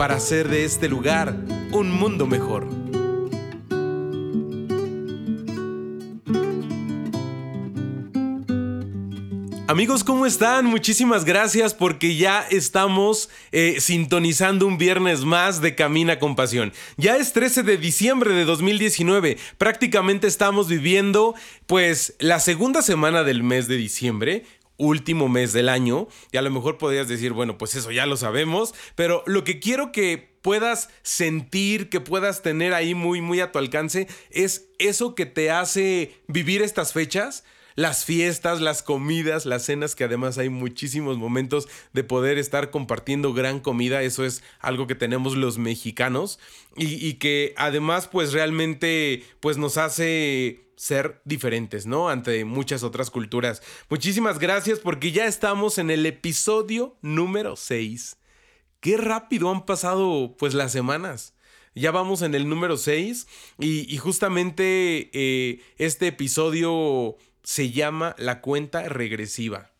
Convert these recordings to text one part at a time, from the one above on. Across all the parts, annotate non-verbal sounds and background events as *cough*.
para hacer de este lugar un mundo mejor. Amigos, ¿cómo están? Muchísimas gracias porque ya estamos eh, sintonizando un viernes más de Camina con Pasión. Ya es 13 de diciembre de 2019. Prácticamente estamos viviendo pues la segunda semana del mes de diciembre último mes del año. Y a lo mejor podrías decir, bueno, pues eso ya lo sabemos, pero lo que quiero que puedas sentir, que puedas tener ahí muy, muy a tu alcance, es eso que te hace vivir estas fechas. Las fiestas, las comidas, las cenas, que además hay muchísimos momentos de poder estar compartiendo gran comida. Eso es algo que tenemos los mexicanos y, y que además pues realmente pues nos hace ser diferentes, ¿no? Ante muchas otras culturas. Muchísimas gracias porque ya estamos en el episodio número 6. Qué rápido han pasado pues las semanas. Ya vamos en el número 6 y, justamente eh, este episodio se llama La cuenta regresiva.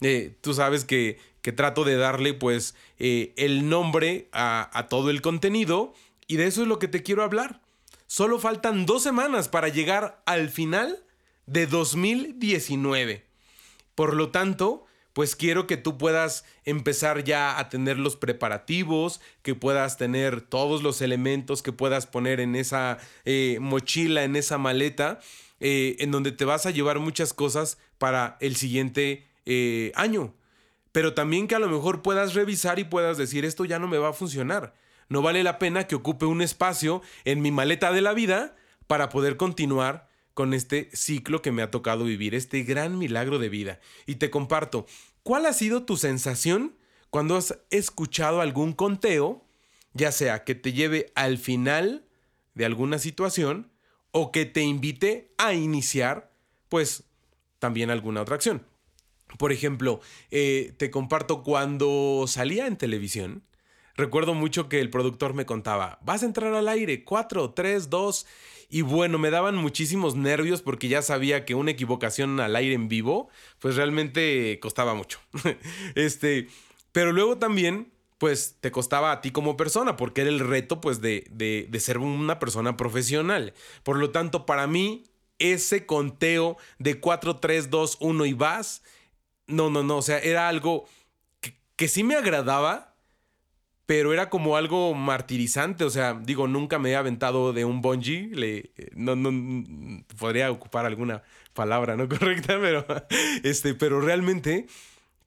Eh, tú sabes que, que, trato de darle pues eh, el nombre a, a todo el contenido y de eso es lo que te quiero hablar. Solo faltan dos semanas para llegar al final de 2019. Por lo tanto, pues quiero que tú puedas empezar ya a tener los preparativos, que puedas tener todos los elementos que puedas poner en esa eh, mochila, en esa maleta, eh, en donde te vas a llevar muchas cosas para el siguiente eh, año. Pero también que a lo mejor puedas revisar y puedas decir, esto ya no me va a funcionar no vale la pena que ocupe un espacio en mi maleta de la vida para poder continuar con este ciclo que me ha tocado vivir, este gran milagro de vida. Y te comparto, ¿cuál ha sido tu sensación cuando has escuchado algún conteo, ya sea que te lleve al final de alguna situación o que te invite a iniciar, pues, también alguna otra acción? Por ejemplo, eh, te comparto cuando salía en televisión, Recuerdo mucho que el productor me contaba, vas a entrar al aire, 4, 3, 2. Y bueno, me daban muchísimos nervios porque ya sabía que una equivocación al aire en vivo, pues realmente costaba mucho. *laughs* este, pero luego también, pues te costaba a ti como persona, porque era el reto, pues, de, de, de ser una persona profesional. Por lo tanto, para mí, ese conteo de 4, 3, 2, 1 y vas, no, no, no, o sea, era algo que, sí me agradaba pero era como algo martirizante, o sea, digo, nunca me he aventado de un bungee, le, no, no, podría ocupar alguna palabra no *laughs* correcta, pero, este, pero realmente,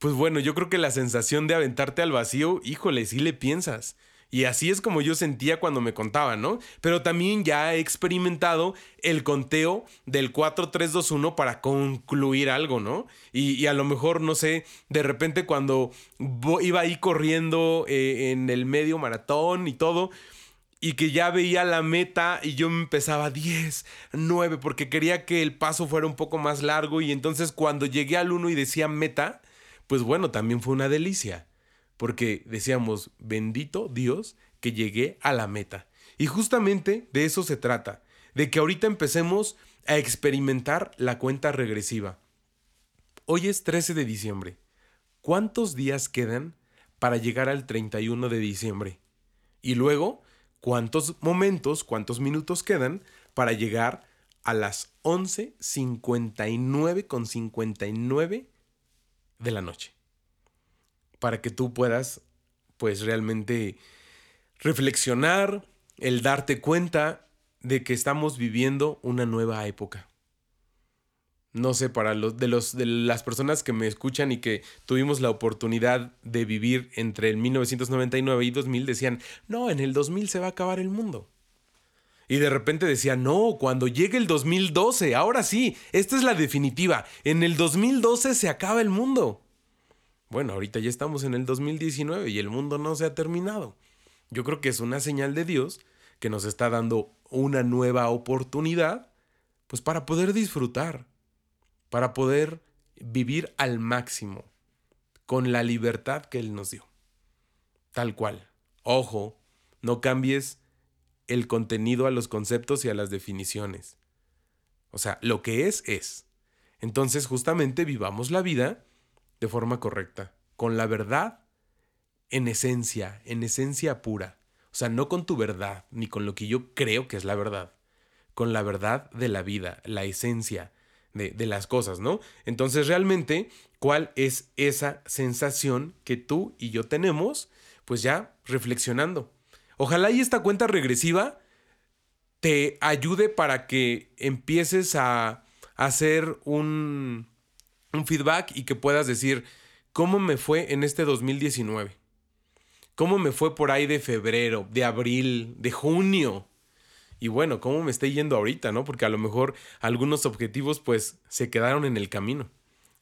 pues bueno, yo creo que la sensación de aventarte al vacío, híjole, sí le piensas. Y así es como yo sentía cuando me contaban, ¿no? Pero también ya he experimentado el conteo del 4-3-2-1 para concluir algo, ¿no? Y, a lo mejor, no sé, de repente cuando iba ahí corriendo eh, en el medio maratón y todo, y que ya veía la meta y yo empezaba 10, 9, porque quería que el paso fuera un poco más largo y entonces cuando llegué al 1 y decía meta, pues bueno, también fue una delicia porque decíamos, bendito Dios que llegué a la meta. Y justamente de eso se trata, de que ahorita empecemos a experimentar la cuenta regresiva. Hoy es 13 de diciembre. ¿Cuántos días quedan para llegar al 31 de diciembre? Y luego, ¿cuántos momentos, cuántos minutos quedan para llegar a las 11.59 con 59 de la noche? para que tú puedas pues realmente reflexionar, el darte cuenta de que estamos viviendo una nueva época. No sé, para los de, los de las personas que me escuchan y que tuvimos la oportunidad de vivir entre el 1999 y 2000 decían, "No, en el 2000 se va a acabar el mundo." Y de repente decían, no, cuando llegue el 2012, ahora sí, esta es la definitiva, en el 2012 se acaba el mundo. Bueno, ahorita ya estamos en el 2019 y el mundo no se ha terminado. Yo creo que es una señal de Dios que nos está dando una nueva oportunidad, pues para poder disfrutar, para poder vivir al máximo, con la libertad que Él nos dio. Tal cual. Ojo, no cambies el contenido a los conceptos y a las definiciones. O sea, lo que es, es. Entonces, justamente vivamos la vida de forma correcta, con la verdad en esencia, en esencia pura. O sea, no con tu verdad, ni con lo que yo creo que es la verdad, con la verdad de la vida, la esencia de, de las cosas, ¿no? Entonces, realmente, ¿cuál es esa sensación que tú y yo tenemos? Pues ya reflexionando. Ojalá y esta cuenta regresiva te ayude para que empieces a hacer un, un feedback y que puedas decir, ¿cómo me fue en este 2019? ¿Cómo me fue por ahí de febrero, de abril, de junio? Y bueno, ¿cómo me está yendo ahorita, no? Porque a lo mejor algunos objetivos pues se quedaron en el camino.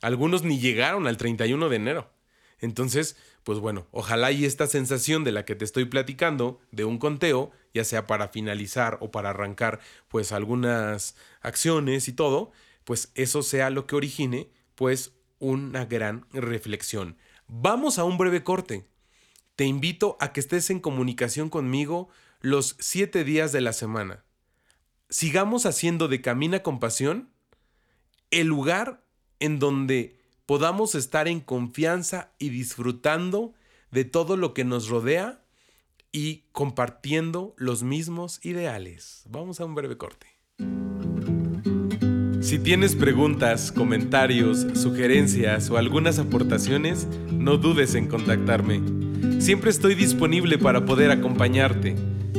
Algunos ni llegaron al 31 de enero. Entonces, pues bueno, ojalá y esta sensación de la que te estoy platicando, de un conteo, ya sea para finalizar o para arrancar pues algunas acciones y todo, pues eso sea lo que origine pues una gran reflexión. Vamos a un breve corte. Te invito a que estés en comunicación conmigo los siete días de la semana. Sigamos haciendo de Camina con Pasión el lugar en donde podamos estar en confianza y disfrutando de todo lo que nos rodea y compartiendo los mismos ideales. Vamos a un breve corte. Si tienes preguntas, comentarios, sugerencias o algunas aportaciones, no dudes en contactarme. Siempre estoy disponible para poder acompañarte,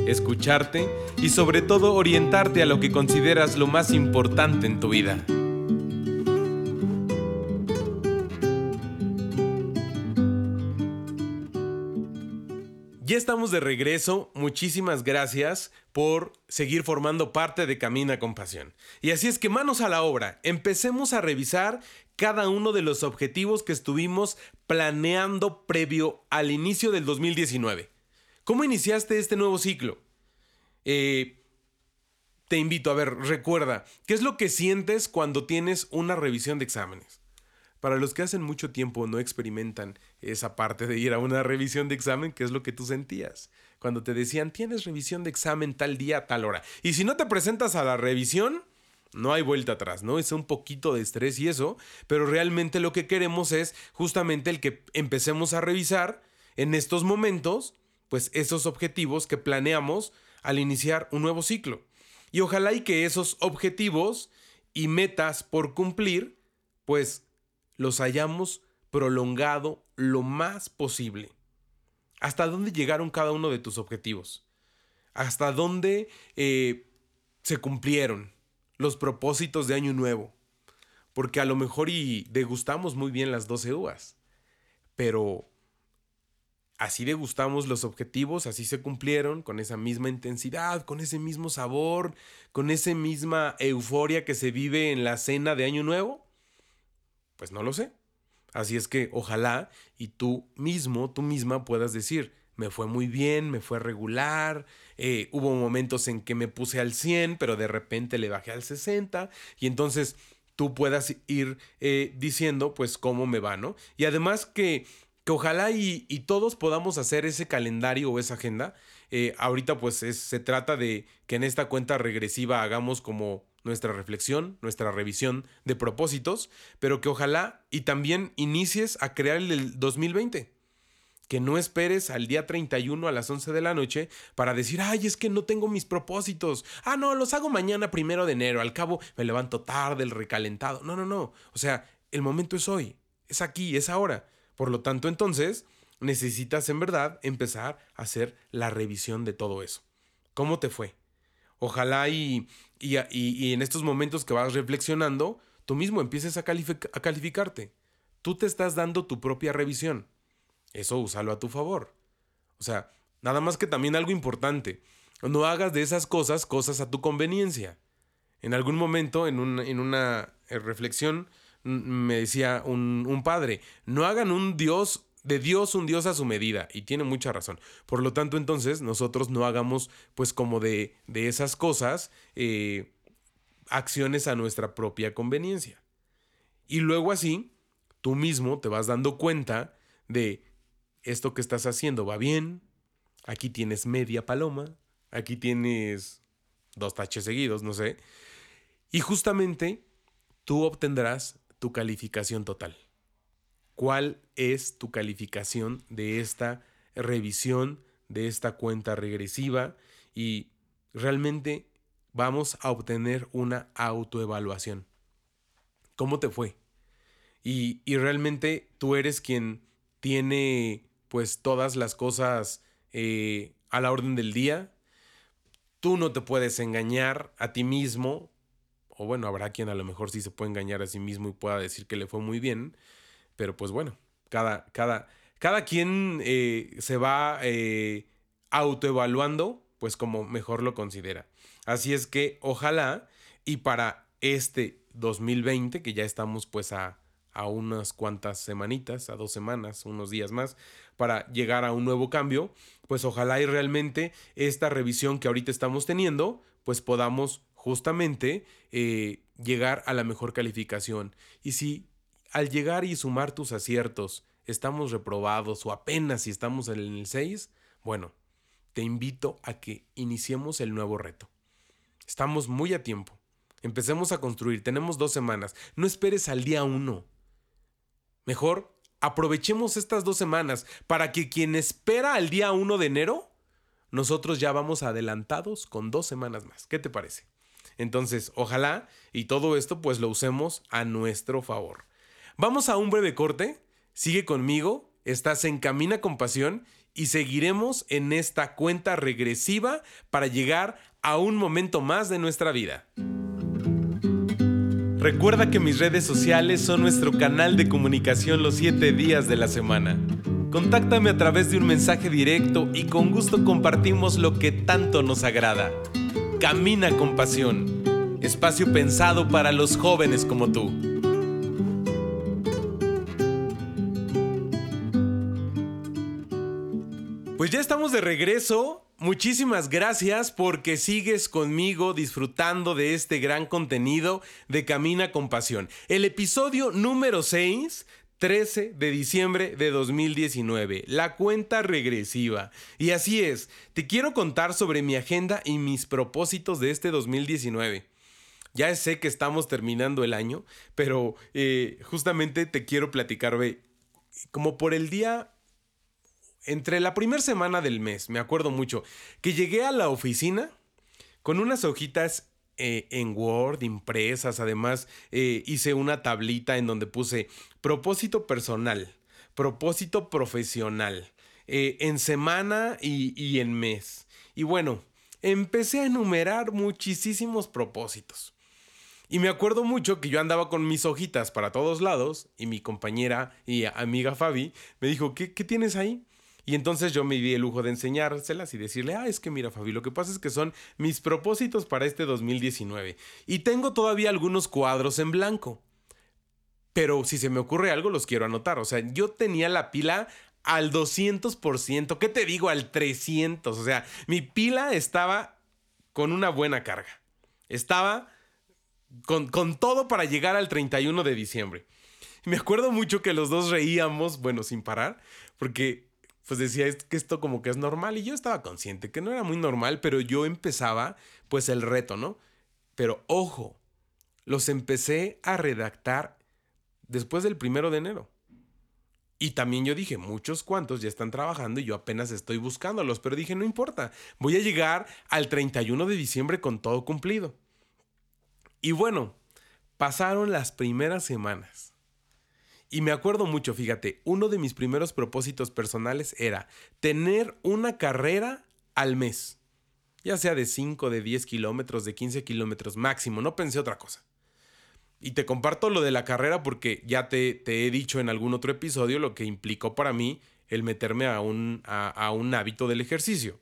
escucharte y sobre todo orientarte a lo que consideras lo más importante en tu vida. Ya estamos de regreso. Muchísimas gracias por seguir formando parte de Camina con Pasión. Y así es que manos a la obra. Empecemos a revisar cada uno de los objetivos que estuvimos planeando previo al inicio del 2019. ¿Cómo iniciaste este nuevo ciclo? Eh, te invito a ver, recuerda, ¿qué es lo que sientes cuando tienes una revisión de exámenes? Para los que hacen mucho tiempo no experimentan esa parte de ir a una revisión de examen, ¿qué es lo que tú sentías? Cuando te decían, tienes revisión de examen tal día, tal hora. Y si no te presentas a la revisión, no hay vuelta atrás, ¿no? Es un poquito de estrés y eso, pero realmente lo que queremos es justamente el que empecemos a revisar en estos momentos, pues esos objetivos que planeamos al iniciar un nuevo ciclo. Y ojalá y que esos objetivos y metas por cumplir, pues los hayamos prolongado lo más posible. ¿Hasta dónde llegaron cada uno de tus objetivos? ¿Hasta dónde eh, se cumplieron los propósitos de Año Nuevo? Porque a lo mejor y degustamos muy bien las 12 uvas, pero así degustamos los objetivos, así se cumplieron, con esa misma intensidad, con ese mismo sabor, con esa misma euforia que se vive en la cena de Año Nuevo. Pues no lo sé. Así es que ojalá y tú mismo, tú misma puedas decir, me fue muy bien, me fue regular, eh, hubo momentos en que me puse al 100, pero de repente le bajé al 60 y entonces tú puedas ir eh, diciendo pues cómo me va, ¿no? Y además que, que ojalá y, todos podamos hacer ese calendario o esa agenda. Eh, ahorita pues se trata de que en esta cuenta regresiva hagamos como nuestra reflexión, nuestra revisión de propósitos, pero que ojalá y también inicies a crear el 2020. Que no esperes al día 31 a las 11 de la noche para decir, ay, es que no tengo mis propósitos. Ah, no, los hago mañana primero de enero. Al cabo me levanto tarde, el recalentado. No, no, no. O sea, el momento es hoy. Es aquí, es ahora. Por lo tanto, entonces, necesitas en verdad empezar a hacer la revisión de todo eso. ¿Cómo te fue? Ojalá y, y, en estos momentos que vas reflexionando, tú mismo empieces a, a calificarte. Tú te estás dando tu propia revisión. Eso úsalo a tu favor. O sea, nada más que también algo importante. No hagas de esas cosas cosas a tu conveniencia. En algún momento, en, una eh, reflexión, me decía un, padre, no hagan un Dios de Dios un Dios a su medida y tiene mucha razón. Por lo tanto, entonces nosotros no hagamos pues como de, de esas cosas eh, acciones a nuestra propia conveniencia. Y luego así, tú mismo te vas dando cuenta de esto que estás haciendo va bien, aquí tienes media paloma, aquí tienes dos taches seguidos, no sé. Y justamente tú obtendrás tu calificación total cuál es tu calificación de esta revisión, de esta cuenta regresiva y realmente vamos a obtener una autoevaluación. ¿Cómo te fue? Y, realmente tú eres quien tiene pues todas las cosas eh, a la orden del día. Tú no te puedes engañar a ti mismo. O bueno, habrá quien a lo mejor sí se puede engañar a sí mismo y pueda decir que le fue muy bien. Pero pues bueno, cada, cada, cada quien eh, se va eh, autoevaluando, pues como mejor lo considera. Así es que ojalá y para este 2020, que ya estamos pues a, a unas cuantas semanitas, a dos semanas, unos días más, para llegar a un nuevo cambio, pues ojalá y realmente esta revisión que ahorita estamos teniendo, pues podamos justamente eh, llegar a la mejor calificación. Y si al llegar y sumar tus aciertos, estamos reprobados o apenas si estamos en el 6, bueno, te invito a que iniciemos el nuevo reto. Estamos muy a tiempo. Empecemos a construir. Tenemos dos semanas. No esperes al día 1. Mejor aprovechemos estas dos semanas para que quien espera al día 1 de enero, nosotros ya vamos adelantados con dos semanas más. ¿Qué te parece? Entonces, ojalá y todo esto pues lo usemos a nuestro favor. Vamos a un breve corte. Sigue conmigo. Estás en Camina con Pasión y seguiremos en esta cuenta regresiva para llegar a un momento más de nuestra vida. Recuerda que mis redes sociales son nuestro canal de comunicación los 7 días de la semana. Contáctame a través de un mensaje directo y con gusto compartimos lo que tanto nos agrada. Camina con pasión. Espacio pensado para los jóvenes como tú. Pues ya estamos de regreso. Muchísimas gracias porque sigues conmigo disfrutando de este gran contenido de Camina con Pasión. El episodio número 6 13 de diciembre de 2019, la cuenta regresiva. Y así es, te quiero contar sobre mi agenda y mis propósitos de este 2019. Ya sé que estamos terminando el año, pero eh, justamente te quiero platicar, ve, como por el día entre la primera semana del mes, me acuerdo mucho, que llegué a la oficina con unas hojitas eh, en Word impresas, además eh, hice una tablita en donde puse propósito personal, propósito profesional, eh, en semana y, en mes. Y bueno, empecé a enumerar muchísimos propósitos. Y me acuerdo mucho que yo andaba con mis hojitas para todos lados y mi compañera y amiga Fabi me dijo, ¿qué, qué tienes ahí? Y entonces yo me di el lujo de enseñárselas y decirle, ah, es que mira Fabi, lo que pasa es que son mis propósitos para este 2019. Y tengo todavía algunos cuadros en blanco. Pero si se me ocurre algo, los quiero anotar. O sea, yo tenía la pila al 200%, ¿qué te digo? Al 300. O sea, mi pila estaba con una buena carga. Estaba con, con todo para llegar al 31 de diciembre. Me acuerdo mucho que los dos reíamos, bueno, sin parar, porque pues decía que esto como que es normal y yo estaba consciente que no era muy normal, pero yo empezaba pues el reto, ¿no? Pero ojo, los empecé a redactar después del primero de enero. Y también yo dije, muchos cuantos ya están trabajando y yo apenas estoy buscándolos, pero dije, no importa, voy a llegar al 31 de diciembre con todo cumplido. Y bueno, pasaron las primeras semanas. Y me acuerdo mucho, fíjate, uno de mis primeros propósitos personales era tener una carrera al mes. Ya sea de 5, de 10 kilómetros, de 15 kilómetros máximo, no pensé otra cosa. Y te comparto lo de la carrera porque ya te, he dicho en algún otro episodio lo que implicó para mí el meterme a un hábito del ejercicio.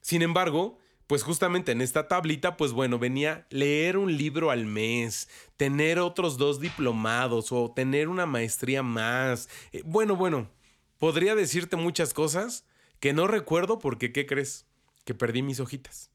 Sin embargo, pues justamente en esta tablita, pues bueno, venía leer un libro al mes, tener otros dos diplomados o tener una maestría más. Eh, bueno, bueno, podría decirte muchas cosas que no recuerdo porque, ¿qué crees? Que perdí mis hojitas.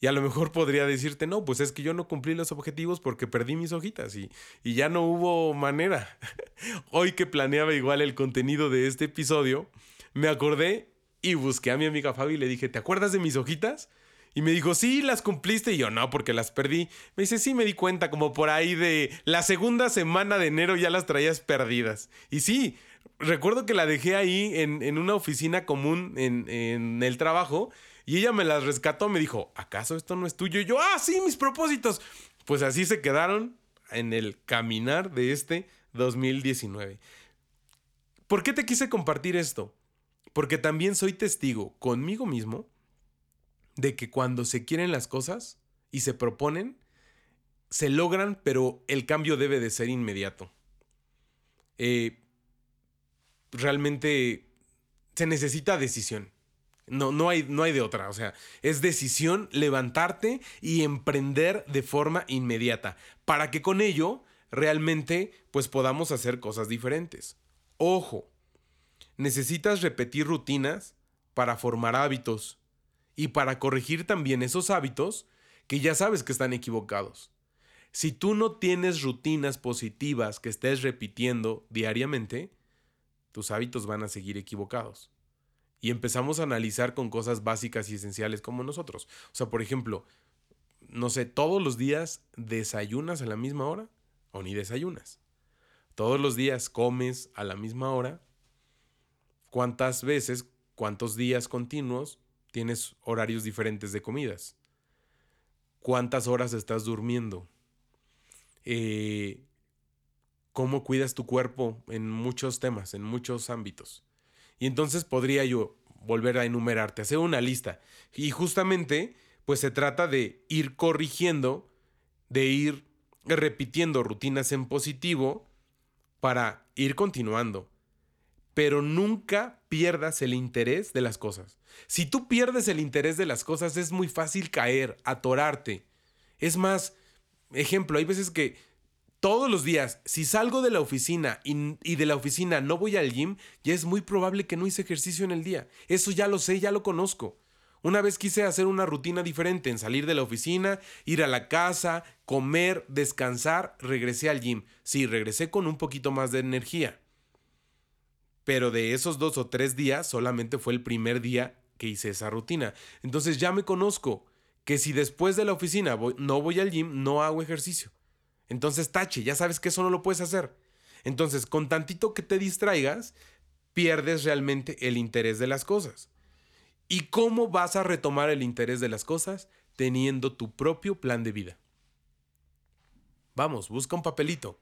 Y a lo mejor podría decirte, no, pues es que yo no cumplí los objetivos porque perdí mis hojitas y, y ya no hubo manera. *laughs* Hoy que planeaba igual el contenido de este episodio, me acordé y busqué a mi amiga Fabi y le dije, ¿te acuerdas de mis hojitas? Y me dijo, sí, las cumpliste. Y yo, no, porque las perdí. Me dice, sí, me di cuenta, como por ahí de la segunda semana de enero ya las traías perdidas. Y sí, recuerdo que la dejé ahí en, una oficina común en, en, el trabajo. Y ella me las rescató. Me dijo, ¿acaso esto no es tuyo? Y yo, ah, sí, mis propósitos. Pues así se quedaron en el caminar de este 2019. ¿Por qué te quise compartir esto? Porque también soy testigo conmigo mismo de que cuando se quieren las cosas y se proponen, se logran, pero el cambio debe de ser inmediato. Eh, realmente se necesita decisión. No, no, hay, no hay de otra. O sea, es decisión levantarte y emprender de forma inmediata. Para que con ello realmente pues podamos hacer cosas diferentes. Ojo, necesitas repetir rutinas para formar hábitos y para corregir también esos hábitos que ya sabes que están equivocados. Si tú no tienes rutinas positivas que estés repitiendo diariamente, tus hábitos van a seguir equivocados. Y empezamos a analizar con cosas básicas y esenciales como nosotros. O sea, por ejemplo, no sé, todos los días desayunas a la misma hora o ni desayunas. Todos los días comes a la misma hora. ¿Cuántas veces, cuántos días continuos tienes horarios diferentes de comidas. ¿Cuántas horas estás durmiendo? Eh, ¿Cómo cuidas tu cuerpo en muchos temas, en muchos ámbitos? Y entonces podría yo volver a enumerarte, hacer una lista. Y justamente, pues se trata de ir corrigiendo, de ir repitiendo rutinas en positivo para ir continuando pero nunca pierdas el interés de las cosas. Si tú pierdes el interés de las cosas es muy fácil caer, atorarte. Es más, ejemplo, hay veces que todos los días, si salgo de la oficina y, de la oficina no voy al gym, ya es muy probable que no hice ejercicio en el día. Eso ya lo sé, ya lo conozco. Una vez quise hacer una rutina diferente en salir de la oficina, ir a la casa, comer, descansar, regresé al gym. Sí, regresé con un poquito más de energía pero de esos dos o tres días solamente fue el primer día que hice esa rutina. Entonces ya me conozco que si después de la oficina no voy al gym, no hago ejercicio. Entonces tache, ya sabes que eso no lo puedes hacer. Entonces, con tantito que te distraigas, pierdes realmente el interés de las cosas. ¿Y cómo vas a retomar el interés de las cosas? Teniendo tu propio plan de vida. Vamos, busca un papelito.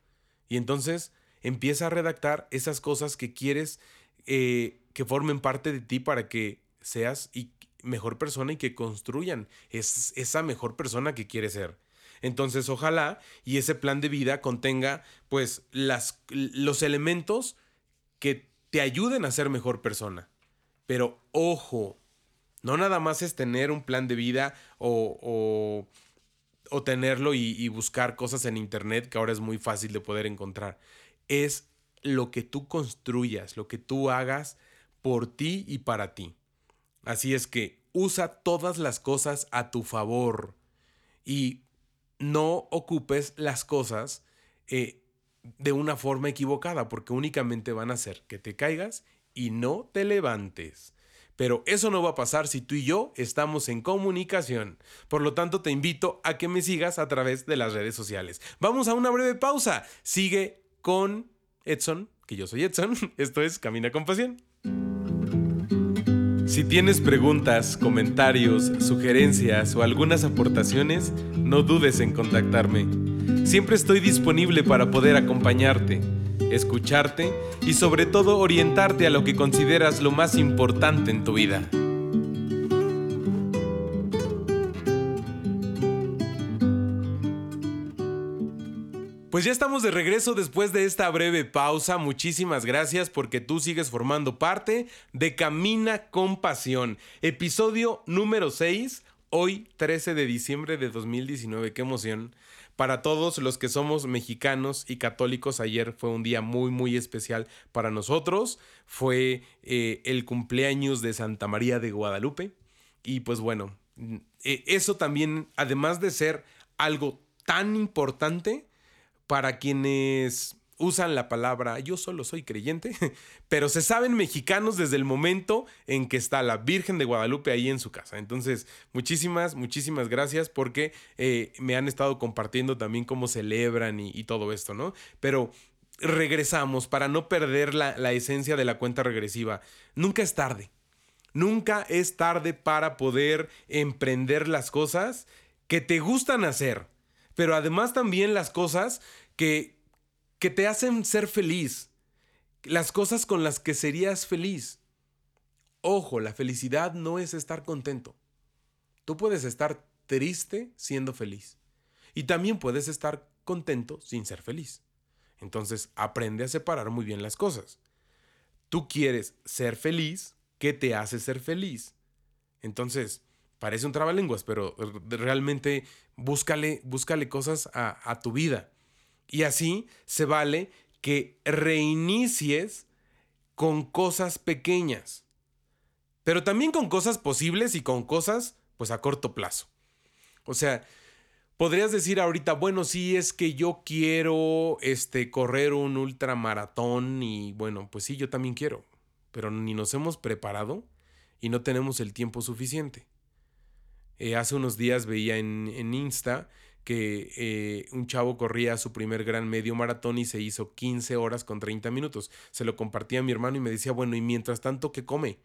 Y entonces empieza a redactar esas cosas que quieres eh, que formen parte de ti para que seas y mejor persona y que construyan es, esa mejor persona que quieres ser. Entonces, ojalá y ese plan de vida contenga pues las, los elementos que te ayuden a ser mejor persona. Pero ojo, no nada más es tener un plan de vida o, o, tenerlo y buscar cosas en internet que ahora es muy fácil de poder encontrar es lo que tú construyas, lo que tú hagas por ti y para ti. Así es que usa todas las cosas a tu favor y no ocupes las cosas eh, de una forma equivocada porque únicamente van a hacer que te caigas y no te levantes. Pero eso no va a pasar si tú y yo estamos en comunicación. Por lo tanto, te invito a que me sigas a través de las redes sociales. Vamos a una breve pausa. Sigue con Edson, que yo soy Edson. *laughs* Esto es Camina con Pasión. Si tienes preguntas, comentarios, sugerencias o algunas aportaciones, no dudes en contactarme. Siempre estoy disponible para poder acompañarte, escucharte y sobre todo orientarte a lo que consideras lo más importante en tu vida. Pues ya estamos de regreso después de esta breve pausa. Muchísimas gracias porque tú sigues formando parte de Camina con Pasión. Episodio número 6, hoy 13 de diciembre de 2019. Qué emoción. Para todos los que somos mexicanos y católicos, ayer fue un día muy, muy especial para nosotros. Fue eh, el cumpleaños de Santa María de Guadalupe. Y pues bueno, eh, eso también, además de ser algo tan importante para quienes usan la palabra yo solo soy creyente, *laughs* pero se saben mexicanos desde el momento en que está la Virgen de Guadalupe ahí en su casa. Entonces, muchísimas, muchísimas gracias porque eh, me han estado compartiendo también cómo celebran y, todo esto, ¿no? Pero regresamos para no perder la esencia de la cuenta regresiva. Nunca es tarde. Nunca es tarde para poder emprender las cosas que te gustan hacer, pero además también las cosas que, que te hacen ser feliz, las cosas con las que serías feliz. Ojo, la felicidad no es estar contento. Tú puedes estar triste siendo feliz. Y también puedes estar contento sin ser feliz. Entonces, aprende a separar muy bien las cosas. Tú quieres ser feliz, ¿qué te hace ser feliz? Entonces, parece un trabalenguas, pero realmente búscale, búscale cosas a, a tu vida. Y así se vale que reinicies con cosas pequeñas, pero también con cosas posibles y con cosas pues a corto plazo. O sea, podrías decir ahorita, bueno, sí es que yo quiero este correr un ultramaratón y bueno, pues sí, yo también quiero, pero ni nos hemos preparado y no tenemos el tiempo suficiente. Eh, hace unos días veía en, en Insta que eh, un chavo corría su primer gran medio maratón y se hizo 15 horas con 30 minutos. Se lo compartía a mi hermano y me decía, bueno, y mientras tanto, ¿qué come?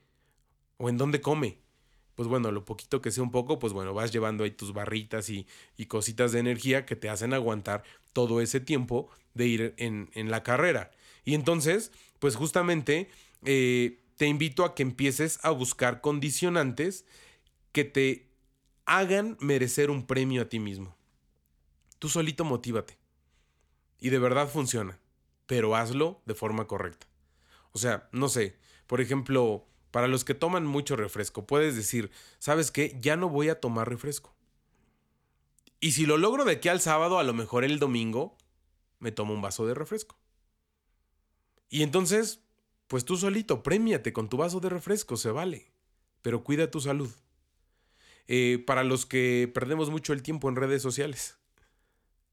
¿O en dónde come? Pues bueno, lo poquito que sea un poco, pues bueno, vas llevando ahí tus barritas y, cositas de energía que te hacen aguantar todo ese tiempo de ir en, la carrera. Y entonces, pues justamente eh, te invito a que empieces a buscar condicionantes que te hagan merecer un premio a ti mismo. Tú solito motívate. Y de verdad funciona. Pero hazlo de forma correcta. O sea, no sé, por ejemplo, para los que toman mucho refresco, puedes decir, ¿sabes qué? Ya no voy a tomar refresco. Y si lo logro de aquí al sábado, a lo mejor el domingo, me tomo un vaso de refresco. Y entonces, pues tú solito, premiate con tu vaso de refresco, se vale. Pero cuida tu salud. Eh, para los que perdemos mucho el tiempo en redes sociales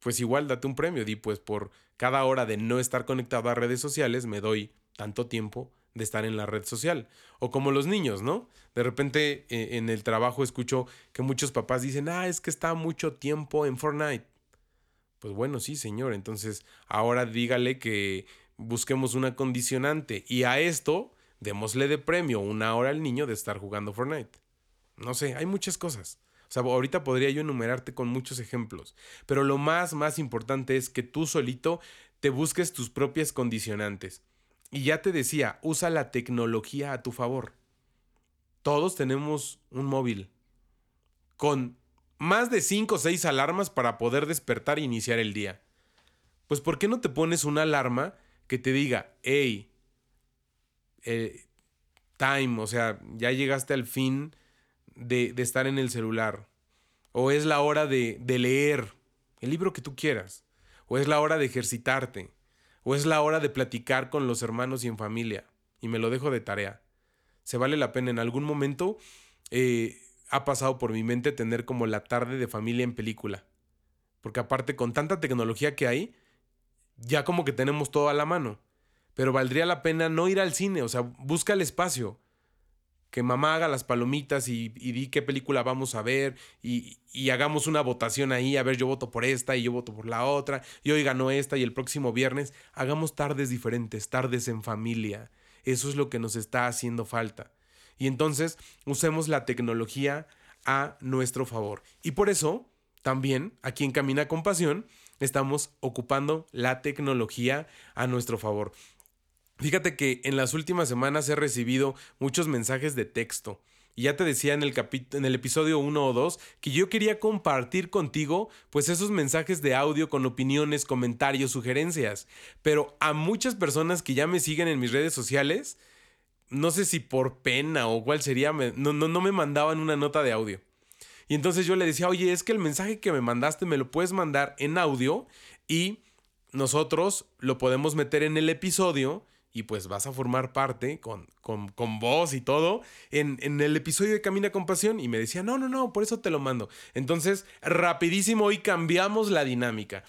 pues igual date un premio. Di, pues por cada hora de no estar conectado a redes sociales, me doy tanto tiempo de estar en la red social. O como los niños, ¿no? De repente eh, en el trabajo escucho que muchos papás dicen, ah, es que está mucho tiempo en Fortnite. Pues bueno, sí, señor. Entonces, ahora dígale que busquemos una condicionante. Y a esto, démosle de premio una hora al niño de estar jugando Fortnite. No sé, hay muchas cosas. O sea, ahorita podría yo enumerarte con muchos ejemplos, pero lo más, más importante es que tú solito te busques tus propias condicionantes. Y ya te decía, usa la tecnología a tu favor. Todos tenemos un móvil con más de 5 o 6 alarmas para poder despertar e iniciar el día. Pues ¿por qué no te pones una alarma que te diga, hey, eh, time, o sea, ya llegaste al fin de, estar en el celular. O es la hora de, de leer el libro que tú quieras. O es la hora de ejercitarte. O es la hora de platicar con los hermanos y en familia. Y me lo dejo de tarea. Se vale la pena. En algún momento eh, ha pasado por mi mente tener como la tarde de familia en película. Porque aparte con tanta tecnología que hay, ya como que tenemos todo a la mano. Pero valdría la pena no ir al cine, o sea, busca el espacio que mamá haga las palomitas y, di qué película vamos a ver y, y, hagamos una votación ahí, a ver, yo voto por esta y yo voto por la otra, y hoy ganó esta y el próximo viernes, hagamos tardes diferentes, tardes en familia. Eso es lo que nos está haciendo falta. Y entonces usemos la tecnología a nuestro favor. Y por eso, también, aquí en Camina con Pasión, estamos ocupando la tecnología a nuestro favor. Fíjate que en las últimas semanas he recibido muchos mensajes de texto. Y ya te decía en el, episodio 1 o 2 que yo quería compartir contigo pues esos mensajes de audio con opiniones, comentarios, sugerencias. Pero a muchas personas que ya me siguen en mis redes sociales, no sé si por pena o cuál sería, no, no, no me mandaban una nota de audio. Y entonces yo le decía, oye, es que el mensaje que me mandaste me lo puedes mandar en audio y nosotros lo podemos meter en el episodio y pues vas a formar parte con, con, con voz y todo en, en, el episodio de Camina con Pasión y me decía, no, no, no, por eso te lo mando. Entonces, rapidísimo, hoy cambiamos la dinámica.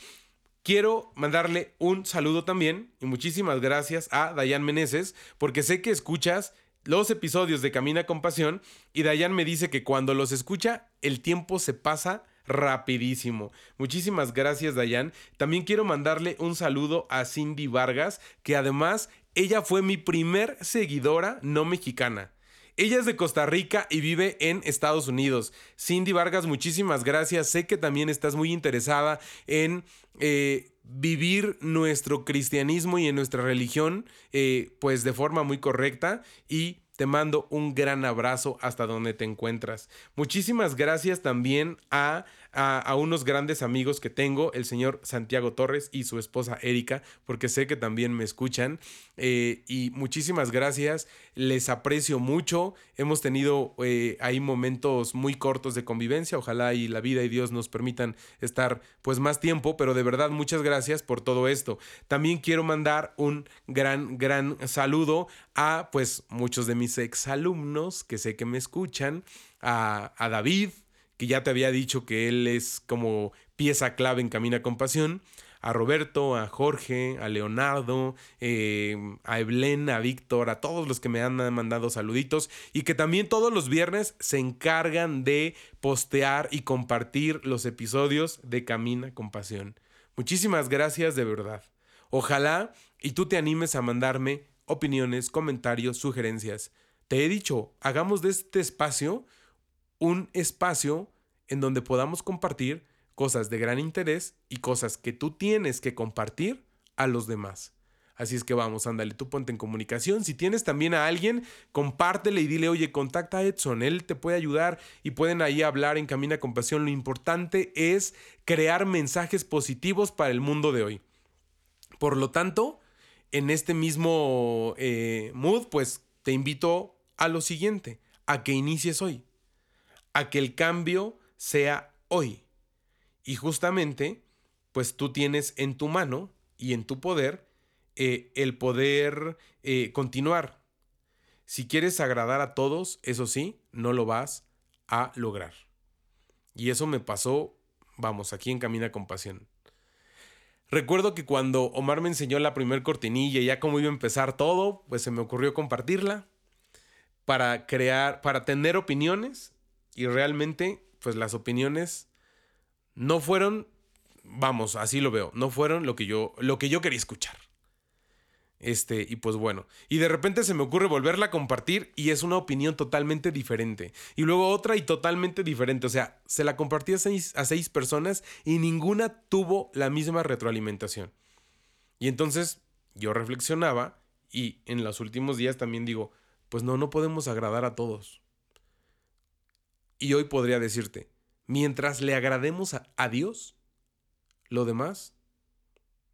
Quiero mandarle un saludo también y muchísimas gracias a Dayan Meneses porque sé que escuchas los episodios de Camina con Pasión y Dayan me dice que cuando los escucha el tiempo se pasa rapidísimo. Muchísimas gracias Dayan. También quiero mandarle un saludo a Cindy Vargas que además ella fue mi primer seguidora no mexicana. Ella es de Costa Rica y vive en Estados Unidos. Cindy Vargas, muchísimas gracias. Sé que también estás muy interesada en eh, vivir nuestro cristianismo y en nuestra religión, eh, pues de forma muy correcta y te mando un gran abrazo hasta donde te encuentras. Muchísimas gracias también a, a, unos grandes amigos que tengo, el señor Santiago Torres y su esposa Erika, porque sé que también me escuchan. Eh, y muchísimas gracias, les aprecio mucho. Hemos tenido eh, ahí momentos muy cortos de convivencia. Ojalá y la vida y Dios nos permitan estar pues más tiempo, pero de verdad muchas gracias por todo esto. También quiero mandar un gran, gran saludo a pues muchos de mis exalumnos que sé que me escuchan, a, David, que ya te había dicho que él es como pieza clave en Camina con Pasión, a Roberto, a Jorge, a Leonardo, eh, a Evelyn, a Víctor, a todos los que me han mandado saluditos y que también todos los viernes se encargan de postear y compartir los episodios de Camina con Pasión. Muchísimas gracias de verdad. Ojalá y tú te animes a mandarme opiniones, comentarios, sugerencias. Te he dicho, hagamos de este espacio un espacio en donde podamos compartir cosas de gran interés y cosas que tú tienes que compartir a los demás. Así es que vamos, ándale, tú ponte en comunicación. Si tienes también a alguien, compártele y dile, oye, contacta a Edson, él te puede ayudar y pueden ahí hablar en Camina con Pasión. Lo importante es crear mensajes positivos para el mundo de hoy. Por lo tanto, en este mismo eh, mood, pues te invito a lo siguiente, a que inicies hoy, a que el cambio sea hoy. Y justamente, pues tú tienes en tu mano y en tu poder eh, el poder eh, continuar. Si quieres agradar a todos, eso sí, no lo vas a lograr. Y eso me pasó, vamos, aquí en Camina con Pasión. Recuerdo que cuando Omar me enseñó la primer cortinilla y ya cómo iba a empezar todo, pues se me ocurrió compartirla para crear, para tener opiniones y realmente, pues las opiniones no fueron, vamos, así lo veo, no fueron lo que yo, lo que yo quería escuchar. Este, y pues bueno, y de repente se me ocurre volverla a compartir y es una opinión totalmente diferente. Y luego otra y totalmente diferente. O sea, se la compartí a seis, a seis personas y ninguna tuvo la misma retroalimentación. Y entonces yo reflexionaba y en los últimos días también digo, pues no, no podemos agradar a todos. Y hoy podría decirte, mientras le agrademos a, Dios, lo demás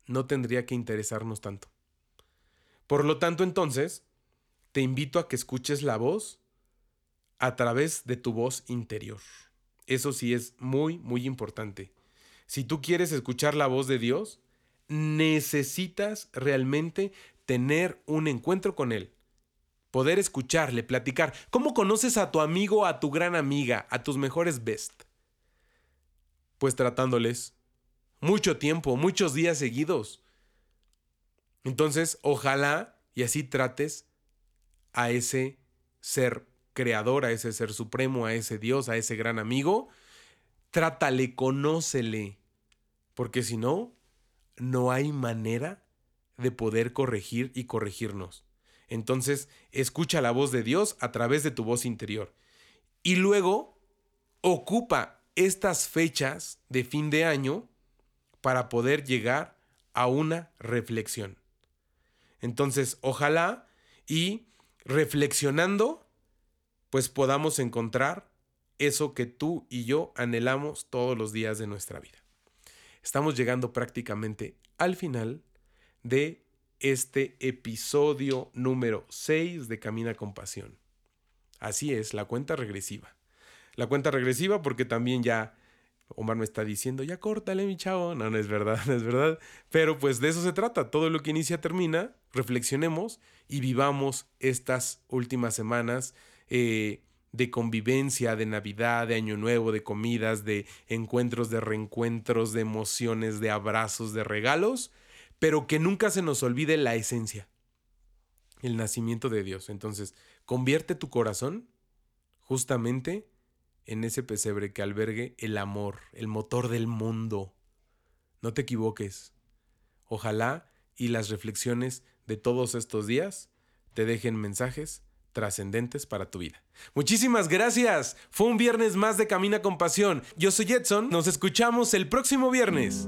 no tendría que interesarnos tanto. Por lo tanto, entonces, te invito a que escuches la voz a través de tu voz interior. Eso sí es muy, muy importante. Si tú quieres escuchar la voz de Dios, necesitas realmente tener un encuentro con Él poder escucharle, platicar. ¿Cómo conoces a tu amigo, a tu gran amiga, a tus mejores best? Pues tratándoles mucho tiempo, muchos días seguidos. Entonces, ojalá y así trates a ese ser creador, a ese ser supremo, a ese Dios, a ese gran amigo. Trátale, conócele. Porque si no, no hay manera de poder corregir y corregirnos. Entonces, escucha la voz de Dios a través de tu voz interior. Y luego, ocupa estas fechas de fin de año para poder llegar a una reflexión. Entonces, ojalá y reflexionando, pues podamos encontrar eso que tú y yo anhelamos todos los días de nuestra vida. Estamos llegando prácticamente al final de este episodio número 6 de Camina con Pasión. Así es, la cuenta regresiva. la cuenta regresiva porque también ya Omar me está diciendo, ya córtale mi chavo. No, no es verdad, *laughs* no es verdad. Pero pues de eso se trata. Todo lo que inicia termina. Reflexionemos y vivamos estas últimas semanas eh, de convivencia, de Navidad, de Año Nuevo, de comidas, de encuentros, de reencuentros, de emociones, de abrazos, de regalos, pero que nunca se nos olvide la esencia, el nacimiento de Dios. Entonces, convierte tu corazón justamente en ese pesebre que albergue el amor, el motor del mundo. No te equivoques. Ojalá y las reflexiones de todos estos días te dejen mensajes trascendentes para tu vida. Muchísimas gracias. Fue un viernes más de Camina con Pasión. Yo soy Edson. Nos escuchamos el próximo viernes.